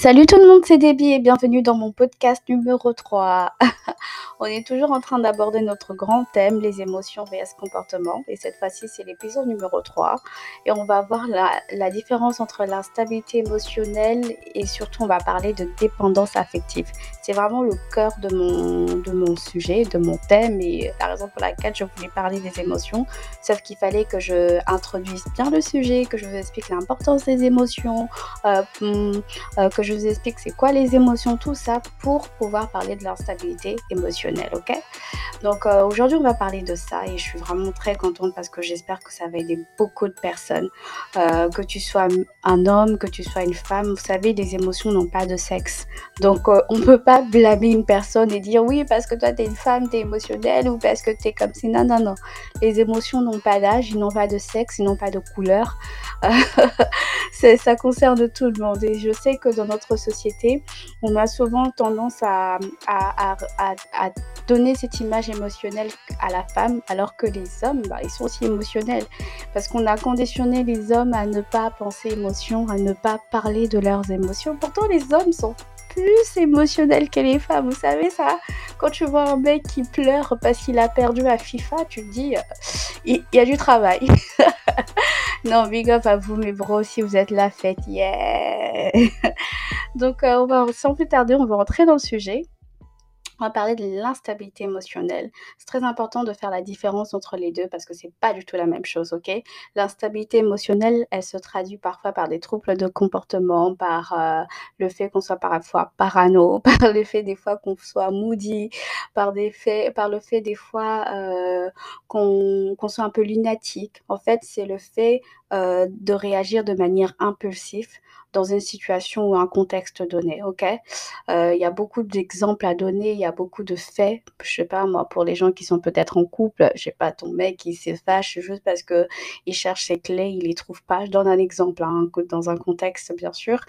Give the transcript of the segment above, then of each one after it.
Salut tout le monde, c'est Debbie et bienvenue dans mon podcast numéro 3. On est toujours en train d'aborder notre grand thème, les émotions vs comportement. Et cette fois-ci, c'est l'épisode numéro 3. Et on va voir la, la différence entre l'instabilité émotionnelle et surtout, on va parler de dépendance affective. C'est vraiment le cœur de mon, de mon sujet, de mon thème et la raison pour laquelle je voulais parler des émotions. Sauf qu'il fallait que je introduise bien le sujet, que je vous explique l'importance des émotions, euh, hum, euh, que je vous explique c'est quoi les émotions, tout ça pour pouvoir parler de l'instabilité émotionnelle, ok? Donc euh, aujourd'hui on va parler de ça et je suis vraiment très contente parce que j'espère que ça va aider beaucoup de personnes, euh, que tu sois un homme, que tu sois une femme, vous savez les émotions n'ont pas de sexe, donc euh, on peut pas blâmer une personne et dire oui parce que toi tu es une femme, tu es émotionnelle ou parce que tu es comme si, non, non, non, les émotions n'ont pas d'âge, ils n'ont pas de sexe, ils n'ont pas de couleur, ça concerne tout le monde et je sais que dans notre société, on a souvent tendance à, à, à, donner cette image émotionnelle à la femme, alors que les hommes, bah, ils sont aussi émotionnels. Parce qu'on a conditionné les hommes à ne pas penser émotion, à ne pas parler de leurs émotions. Pourtant, les hommes sont plus émotionnels que les femmes. Vous savez ça? Quand tu vois un mec qui pleure parce qu'il a perdu à FIFA, tu te dis, euh, il y, a du travail. non, big up à vous, mes bros, si vous êtes la fête. Yeah Donc, euh, on va, sans plus tarder, on va rentrer dans le sujet. On va parler de l'instabilité émotionnelle. C'est très important de faire la différence entre les deux parce que c'est pas du tout la même chose, ok? L'instabilité émotionnelle, elle se traduit parfois par des troubles de comportement, par euh, le fait qu'on soit parfois parano, par le fait des fois qu'on soit moody, par, par le fait des fois euh, qu'on qu soit un peu lunatique. En fait, c'est le fait euh, de réagir de manière impulsive dans une situation ou un contexte donné, ok? Euh, Il y a beaucoup d'exemples à donner, il y a beaucoup de faits. Je sais pas, moi, pour les gens qui sont peut-être en couple, je sais pas, ton mec qui se fâche juste parce que il cherche ses clés, il les trouve pas. Je donne un exemple, hein, dans un contexte, bien sûr.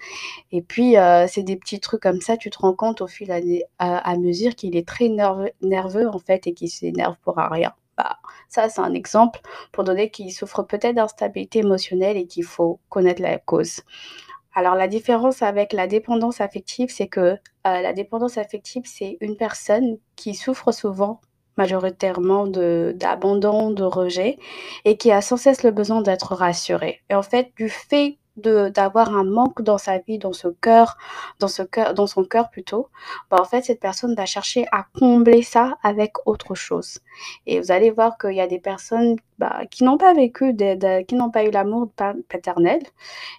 Et puis, euh, c'est des petits trucs comme ça, tu te rends compte au fil à mesure qu'il est très nerveux, nerveux, en fait, et qu'il s'énerve pour rien. Bah, ça, c'est un exemple pour donner qu'il souffre peut-être d'instabilité émotionnelle et qu'il faut connaître la cause. Alors la différence avec la dépendance affective, c'est que euh, la dépendance affective, c'est une personne qui souffre souvent majoritairement d'abandon, de, de, rejet, et qui a sans cesse le besoin d'être rassurée. Et en fait, du fait d'avoir un manque dans sa vie, dans ce cœur, dans ce cœur, dans son cœur plutôt, bah en fait cette personne va chercher à combler ça avec autre chose. Et vous allez voir qu'il y a des personnes bah, qui n'ont pas vécu, qui n'ont pas eu l'amour paternel,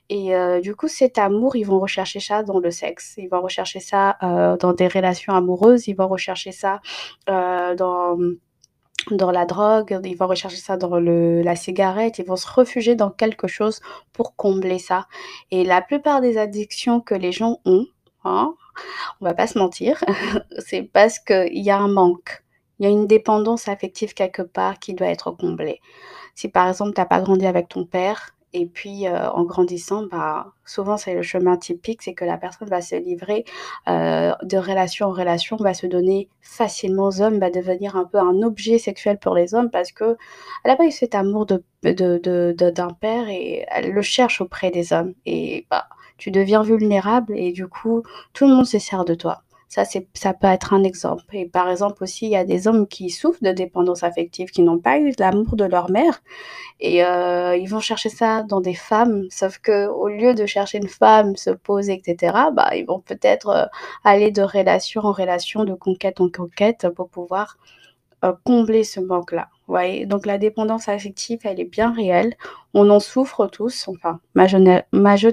et euh, du coup cet amour, ils vont rechercher ça dans le sexe, ils vont rechercher ça euh, dans des relations amoureuses, ils vont rechercher ça euh, dans dans la drogue, ils vont rechercher ça dans le, la cigarette, ils vont se réfugier dans quelque chose pour combler ça. Et la plupart des addictions que les gens ont, hein, on va pas se mentir, c'est parce qu'il y a un manque. Il y a une dépendance affective quelque part qui doit être comblée. Si par exemple, tu n'as pas grandi avec ton père, et puis, euh, en grandissant, bah, souvent, c'est le chemin typique, c'est que la personne va se livrer euh, de relation en relation, va se donner facilement aux hommes, va devenir un peu un objet sexuel pour les hommes parce que elle n'a pas eu cet amour de, de, de, d'un père et elle le cherche auprès des hommes. Et bah, tu deviens vulnérable et du coup, tout le monde se sert de toi. Ça, ça peut être un exemple. Et par exemple aussi, il y a des hommes qui souffrent de dépendance affective, qui n'ont pas eu l'amour de leur mère, et euh, ils vont chercher ça dans des femmes. Sauf que au lieu de chercher une femme, se poser, etc., bah, ils vont peut-être euh, aller de relation en relation, de conquête en conquête, pour pouvoir euh, combler ce manque-là. Ouais, donc la dépendance affective, elle est bien réelle. On en souffre tous. Enfin, majoritairement. Major...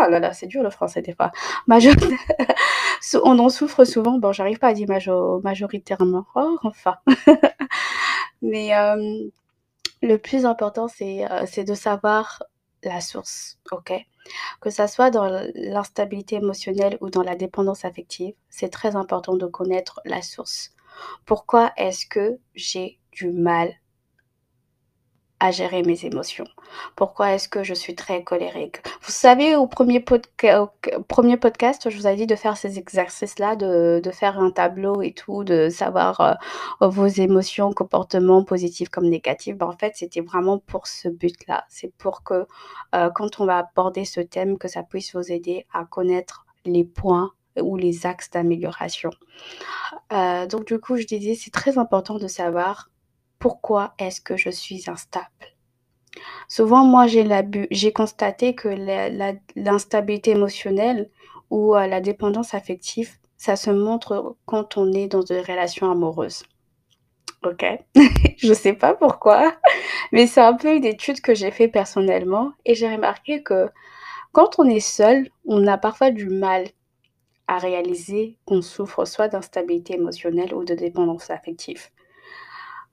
Ah là là, c'est dur le français des fois. Major... on en souffre souvent. Bon, j'arrive pas à dire major... majoritairement. Oh, enfin. Mais euh, le plus important, c'est euh, de savoir la source, ok? Que ça soit dans l'instabilité émotionnelle ou dans la dépendance affective, c'est très important de connaître la source. Pourquoi est-ce que j'ai du mal à gérer mes émotions Pourquoi est-ce que je suis très colérique? Vous savez, au premier, podcast, je vous ai dit de faire ces exercices-là, de, de, faire un tableau et tout, de savoir euh, vos émotions, comportements positifs comme négatifs. Ben, en fait, c'était vraiment pour ce but-là. C'est pour que euh, quand on va aborder ce thème, que ça puisse vous aider à connaître les points ou les axes d'amélioration. Euh, donc du coup, je disais, c'est très important de savoir pourquoi est-ce que je suis instable? Souvent, moi, j'ai constaté que l'instabilité émotionnelle ou euh, la dépendance affective, ça se montre quand on est dans des relations amoureuses. Ok? Je ne sais pas pourquoi, mais c'est un peu une étude que j'ai fait personnellement et j'ai remarqué que quand on est seul, on a parfois du mal à réaliser qu'on souffre soit d'instabilité émotionnelle ou de dépendance affective.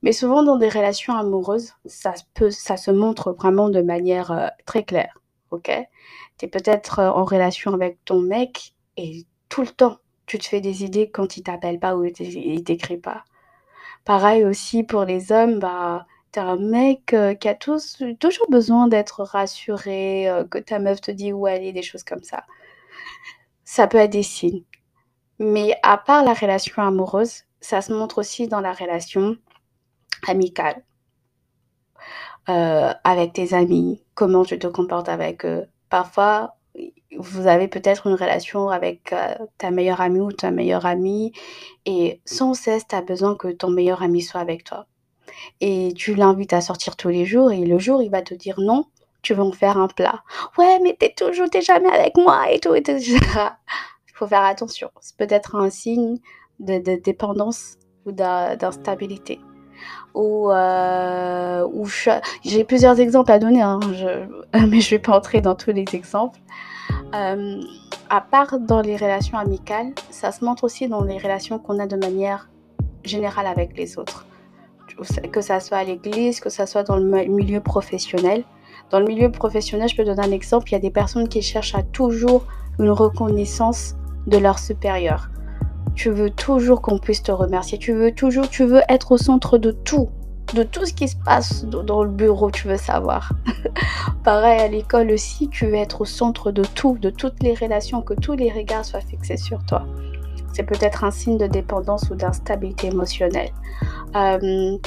Mais souvent dans des relations amoureuses, ça, se montre vraiment de manière euh, très claire. Ok? Tu es peut-être euh, en relation avec ton mec et tout le temps, tu te fais des idées quand il t'appelle pas ou il t'écrit pas. Pareil aussi pour les hommes, bah, tu un mec euh, qui a toujours besoin d'être rassuré, que ta meuf te dit où est, des choses comme ça ça peut être des signes. Mais à part la relation amoureuse, ça se montre aussi dans la relation amicale. Euh, avec tes amis, comment tu te comportes avec eux. Parfois, vous avez peut-être une relation avec euh, ta meilleure amie ou ta meilleure amie et sans cesse, tu as besoin que ton meilleur ami soit avec toi. Et tu l'invites à sortir tous les jours et le jour, il va te dire non, tu veux en faire un plat. Ouais, mais t'es toujours, t'es jamais avec moi et tout. Il faut faire attention. C'est peut-être un signe de, dépendance ou d'instabilité. Ou, euh, j'ai plusieurs exemples à donner, hein, mais je vais pas entrer dans tous les exemples. Euh, à part dans les relations amicales, ça se montre aussi dans les relations qu'on a de manière générale avec les autres. Que ça soit à l'église, que ça soit dans le milieu professionnel. Dans le milieu professionnel, je peux donner un exemple, il y a des personnes qui cherchent à toujours une reconnaissance de leur supérieur. Tu veux toujours qu'on puisse te remercier, tu veux toujours, tu veux être au centre de tout, de tout ce qui se passe dans le bureau, tu veux savoir. Pareil à l'école aussi, tu veux être au centre de tout, de toutes les relations, que tous les regards soient fixés sur toi. C'est peut-être un signe de dépendance ou d'instabilité émotionnelle. Euh,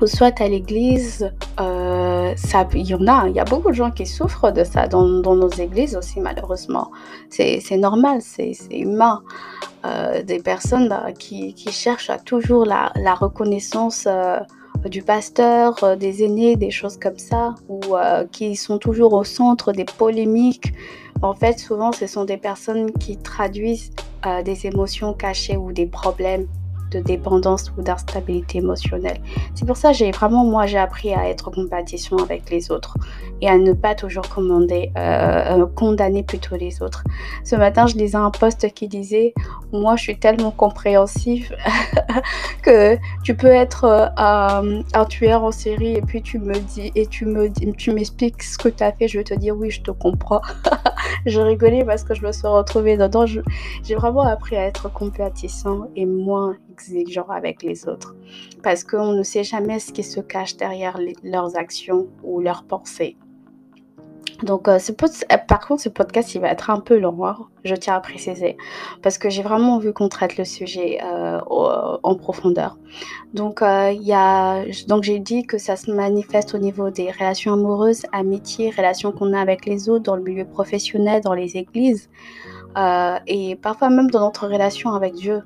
ou soit à l'église, euh, il y en a, il y a beaucoup de gens qui souffrent de ça dans, nos églises aussi, malheureusement. C'est normal, c'est humain. Euh, des personnes bah, qui, cherchent à toujours la, reconnaissance euh, du pasteur, des aînés, des choses comme ça, ou qui sont toujours au centre des polémiques. En fait, souvent, ce sont des personnes qui traduisent des émotions cachées ou des problèmes de dépendance ou d'instabilité émotionnelle. C'est pour ça que j'ai vraiment, moi, j'ai appris à être en compétition avec les autres et à ne pas toujours commander, euh, euh, condamner plutôt les autres. Ce matin, je lisais un post qui disait, moi, je suis tellement compréhensif que tu peux être euh, un tueur en série et puis tu me dis et tu me tu m'expliques ce que tu as fait, je vais te dire oui, je te comprends. je rigolais parce que je me suis retrouvée dedans. J'ai vraiment appris à être compétissant et moins avec les autres. Parce qu'on ne sait jamais ce qui se cache derrière leurs actions ou leurs pensées. Donc, euh, ce euh, par contre, ce podcast, il va être un peu long, hein, je tiens à préciser, parce que j'ai vraiment vu qu'on traite le sujet euh, en profondeur. Donc, a, donc j'ai dit que ça se manifeste au niveau des relations amoureuses, amitiés, relations qu'on a avec les autres, dans le milieu professionnel, dans les églises, et parfois même dans notre relation avec Dieu.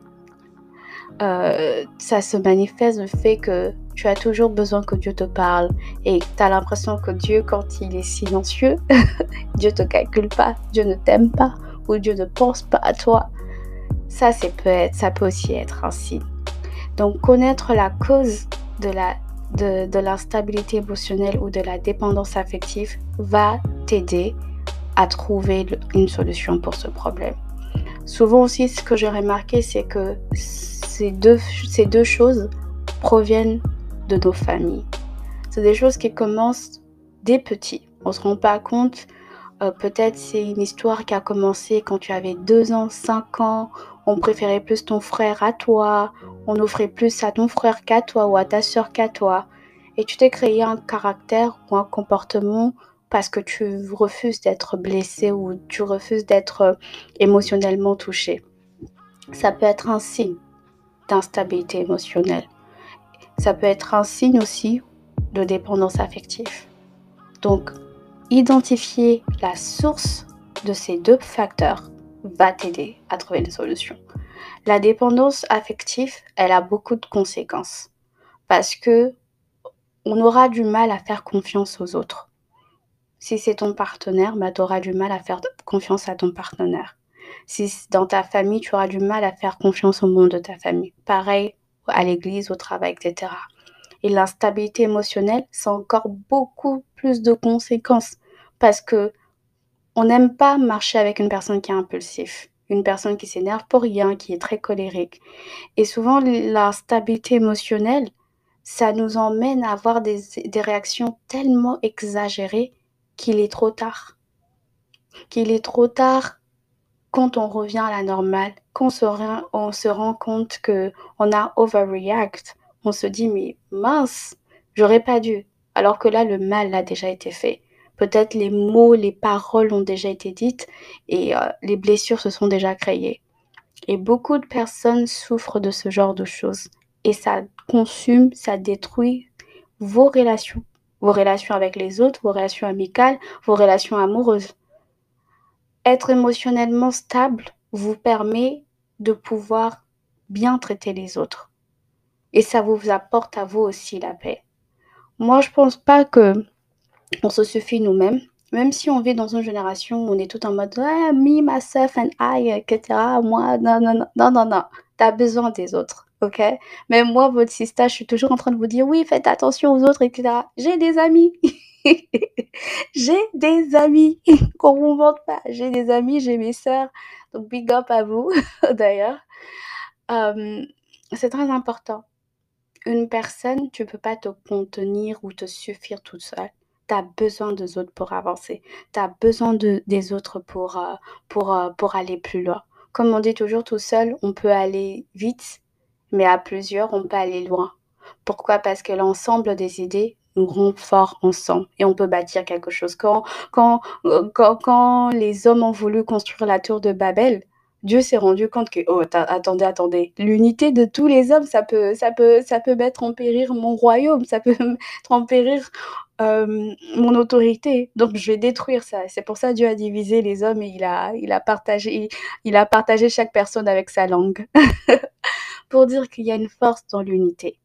Euh, ça se manifeste le fait que tu as toujours besoin que Dieu te parle et tu as l'impression que Dieu, quand il est silencieux, Dieu te calcule pas, Dieu ne t'aime pas ou Dieu ne pense pas à toi. Ça, peut être, ça peut aussi être ainsi. Donc, connaître la cause de la de, l'instabilité émotionnelle ou de la dépendance affective va t'aider à trouver une solution pour ce problème. Souvent aussi, ce que j'ai remarqué, c'est que ces deux, ces deux choses proviennent de nos familles. C'est des choses qui commencent dès petit. On se rend pas compte. Euh, peut-être c'est une histoire qui a commencé quand tu avais 2 ans, 5 ans. On préférait plus ton frère à toi. On offrait plus à ton frère qu'à toi ou à ta soeur qu'à toi. Et tu t'es créé un caractère ou un comportement parce que tu refuses d'être blessé ou tu refuses d'être euh, émotionnellement touché. Ça peut être un signe d'instabilité émotionnelle. Ça peut être un signe aussi de dépendance affective. Donc, identifier la source de ces deux facteurs va t'aider à trouver une solution. La dépendance affective, elle a beaucoup de conséquences parce que on aura du mal à faire confiance aux autres. Si c'est ton partenaire, bah, tu auras du mal à faire confiance à ton partenaire. Si dans ta famille, tu auras du mal à faire confiance au monde de ta famille. Pareil à l'église, au travail, etc. Et l'instabilité émotionnelle, c'est encore beaucoup plus de conséquences parce que on n'aime pas marcher avec une personne qui est impulsive, une personne qui s'énerve pour rien, qui est très colérique. Et souvent, l'instabilité émotionnelle, ça nous emmène à avoir des, des réactions tellement exagérées qu'il est trop tard. Qu'il est trop tard quand on revient à la normale, quand on se, on se rend compte que on a overreact, on se dit mais mince, j'aurais pas dû. Alors que là, le mal a déjà été fait. Peut-être les mots, les paroles ont déjà été dites et euh, les blessures se sont déjà créées. Et beaucoup de personnes souffrent de ce genre de choses. Et ça consume, ça détruit vos relations. Vos relations avec les autres, vos relations amicales, vos relations amoureuses. Être émotionnellement stable vous permet de pouvoir bien traiter les autres. Et ça vous apporte à vous aussi la paix. Moi, je pense pas que on se suffit nous-mêmes. Même si on vit dans une génération où on est tout en mode me, myself and I, etc. Moi, non, non, non, non, non, non. T'as besoin des autres, ok Même moi, votre sister, je suis toujours en train de vous dire oui, faites attention aux autres, etc. J'ai des amis. j'ai des amis. Qu'on vous mente pas. J'ai des amis, j'ai mes sœurs. Donc, big up à vous, d'ailleurs. C'est très important. Une personne, tu peux pas te contenir ou te suffire toute seule. Tu as besoin des autres pour avancer. Tu as besoin de, des autres pour, euh, pour, euh, pour aller plus loin. Comme on dit toujours, tout seul, on peut aller vite, mais à plusieurs, on peut aller loin. Pourquoi? Parce que l'ensemble des idées nous rend forts ensemble et on peut bâtir quelque chose. Quand, quand, quand, quand les hommes ont voulu construire la tour de Babel, Dieu s'est rendu compte que oh attendez attendez l'unité de tous les hommes ça peut ça peut ça peut mettre en péril mon royaume ça peut mettre en péril euh, mon autorité donc je vais détruire ça c'est pour ça Dieu a divisé les hommes et il a il a partagé il a partagé chaque personne avec sa langue pour dire qu'il y a une force dans l'unité.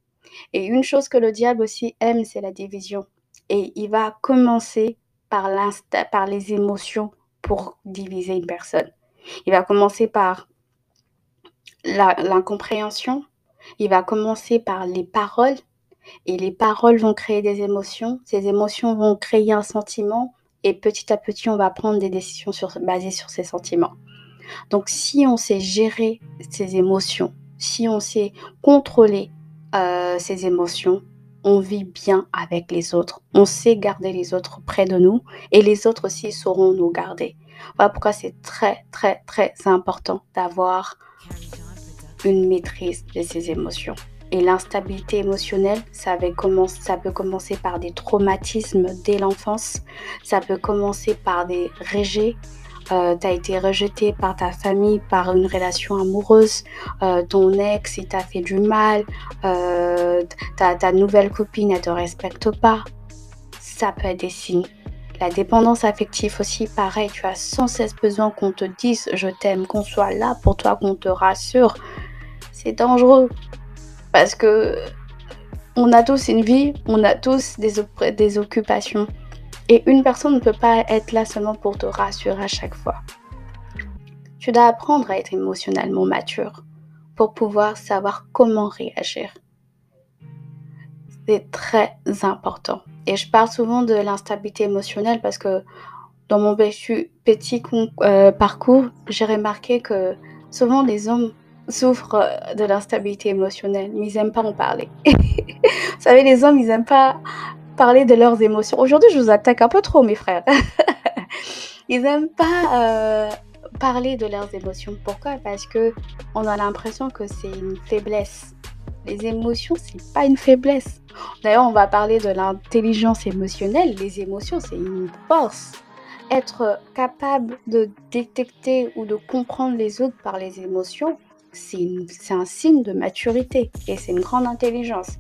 Et une chose que le diable aussi aime c'est la division. Et il va commencer par les émotions pour diviser une personne. Il va commencer par l'incompréhension, il va commencer par les paroles, et les paroles vont créer des émotions, ces émotions vont créer un sentiment, et petit à petit, on va prendre des décisions basées sur ces sentiments. Donc si on sait gérer ces émotions, si on sait contrôler euh, ces émotions, on vit bien avec les autres, on sait garder les autres près de nous, et les autres aussi sauront nous garder. Voilà pourquoi c'est très, très, très important d'avoir une maîtrise de ses émotions. Et l'instabilité émotionnelle, ça, ça peut commencer par des traumatismes dès l'enfance. Ça peut commencer par des rejets. Euh, tu as été rejeté par ta famille, par une relation amoureuse, euh, ton ex, il t'a fait du mal, euh, ta, nouvelle copine, elle te respecte pas. Ça peut être des signes la dépendance affective aussi, pareil, tu as sans cesse besoin qu'on te dise je t'aime, qu'on soit là pour toi, qu'on te rassure. C'est dangereux parce que on a tous une vie, on a tous des occupations. Et une personne ne peut pas être là seulement pour te rassurer à chaque fois. Tu dois apprendre à être émotionnellement mature pour pouvoir savoir comment réagir. C'est très important. Et je parle souvent de l'instabilité émotionnelle parce que dans mon petit, euh, parcours, j'ai remarqué que souvent les hommes souffrent de l'instabilité émotionnelle, mais ils n'aiment pas en parler. vous savez, les hommes, ils n'aiment pas parler de leurs émotions. Aujourd'hui, je vous attaque un peu trop, mes frères. ils n'aiment pas euh, parler de leurs émotions. Pourquoi? Parce que on a l'impression que c'est une faiblesse. Les émotions, c'est pas une faiblesse. D'ailleurs, on va parler de l'intelligence émotionnelle. Les émotions, c'est une force. Être capable de détecter ou de comprendre les autres par les émotions, c'est un signe de maturité et c'est une grande intelligence.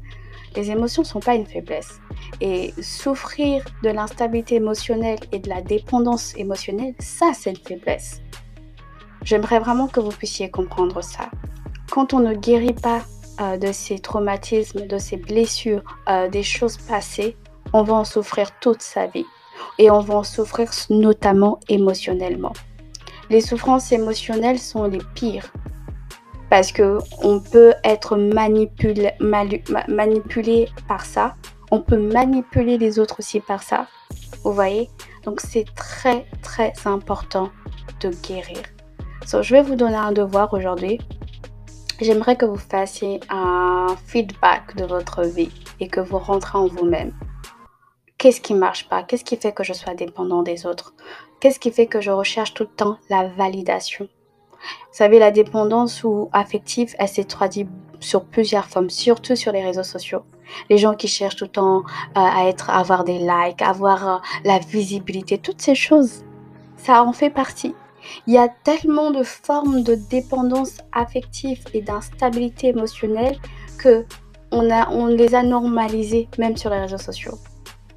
Les émotions ne sont pas une faiblesse. Et souffrir de l'instabilité émotionnelle et de la dépendance émotionnelle, ça, c'est une faiblesse. J'aimerais vraiment que vous puissiez comprendre ça. Quand on ne guérit pas euh, de ces traumatismes, de ces blessures, euh, des choses passées, on va en souffrir toute sa vie. Et on va en souffrir notamment émotionnellement. Les souffrances émotionnelles sont les pires parce que on peut être manipulé, par ça. On peut manipuler les autres aussi par ça. Vous voyez? Donc c'est très très important de guérir. je vais vous donner un devoir aujourd'hui. J'aimerais que vous fassiez un feedback de votre vie et que vous rentrez en vous-même. Qu'est-ce qui marche pas? Qu'est-ce qui fait que je sois dépendant des autres? Qu'est-ce qui fait que je recherche tout le temps la validation? Vous savez, la dépendance ou affective, elle s'est traduite sur plusieurs formes, surtout sur les réseaux sociaux. Les gens qui cherchent tout le temps euh, à être, avoir des likes, avoir euh, la visibilité, toutes ces choses, ça en fait partie. Il y a tellement de formes de dépendance affective et d'instabilité émotionnelle que on les a normalisées même sur les réseaux sociaux.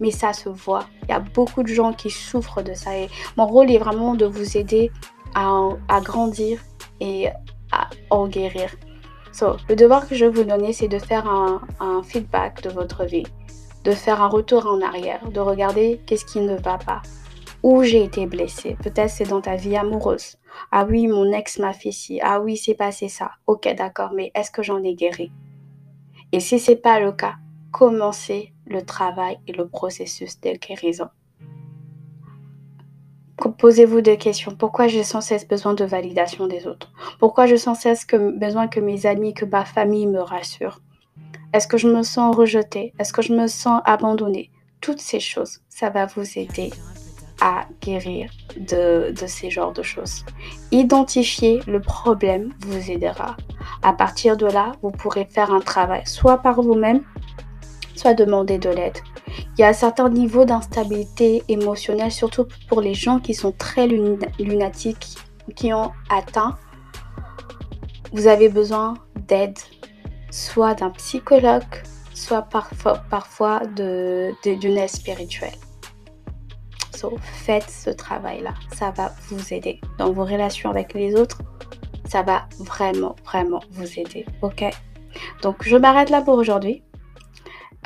Mais ça se voit. Il y a beaucoup de gens qui souffrent de ça. Et mon rôle est vraiment de vous aider à, grandir et à en guérir. So, le devoir que je vais vous donner, c'est de faire un, feedback de votre vie, de faire un retour en arrière, de regarder qu'est-ce qui ne va pas, où j'ai été blessée. Peut-être c'est dans ta vie amoureuse. Ah oui, mon ex m'a fait ci. Ah oui, c'est passé ça. Ok, d'accord, mais est-ce que j'en ai guéri? Et si c'est pas le cas, commencez le travail et le processus de guérison. Posez-vous des questions. Pourquoi j'ai sans cesse besoin de validation des autres? Pourquoi j'ai sans cesse besoin que mes amis, que ma famille me rassurent? Est-ce que je me sens rejetée? Est-ce que je me sens abandonnée? Toutes ces choses, ça va vous aider à guérir de, de ces genres de choses. Identifier le problème vous aidera. À partir de là, vous pourrez faire un travail, soit par vous-même, soit demander de l'aide. Il y a un certain niveau d'instabilité émotionnelle, surtout pour les gens qui sont très lunatiques, qui ont atteint. Vous avez besoin d'aide, soit d'un psychologue, soit parfois, parfois d'une aide spirituelle. faites ce travail-là, ça va vous aider dans vos relations avec les autres. Ça va vraiment, vraiment vous aider. Ok? Donc, je m'arrête là pour aujourd'hui.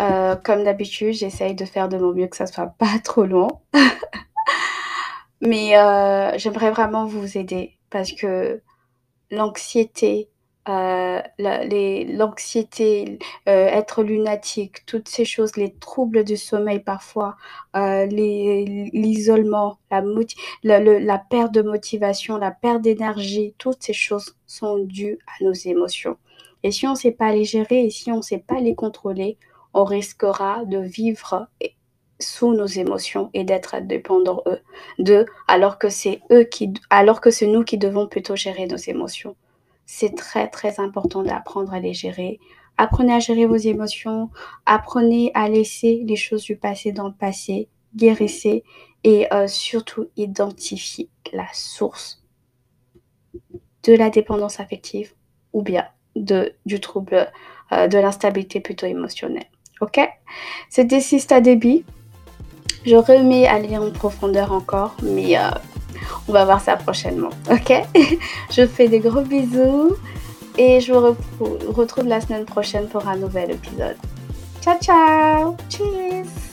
Euh, comme d'habitude, j'essaye de faire de mon mieux que ça soit pas trop long. Mais euh, j'aimerais vraiment vous aider parce que l'anxiété, euh, l'anxiété, être lunatique, toutes ces choses, les troubles du sommeil parfois, l'isolement, la perte de motivation, la perte d'énergie, toutes ces choses sont dues à nos émotions. Et si on ne sait pas les gérer et si on ne sait pas les contrôler, on risquera de vivre sous nos émotions et d'être dépendant d'eux, alors que c'est eux qui, alors que c'est nous qui devons plutôt gérer nos émotions. C'est très très important d'apprendre à les gérer. Apprenez à gérer vos émotions, apprenez à laisser les choses du passé dans le passé, guérissez et euh, surtout identifiez la source de la dépendance affective ou bien de, du trouble, euh, de l'instabilité plutôt émotionnelle. Ok? C'était Sista Débit. Je remets à lire en profondeur encore, mais euh, on va voir ça prochainement. Ok? Je fais des gros bisous et je vous retrouve la semaine prochaine pour un nouvel épisode. Ciao, ciao Cheers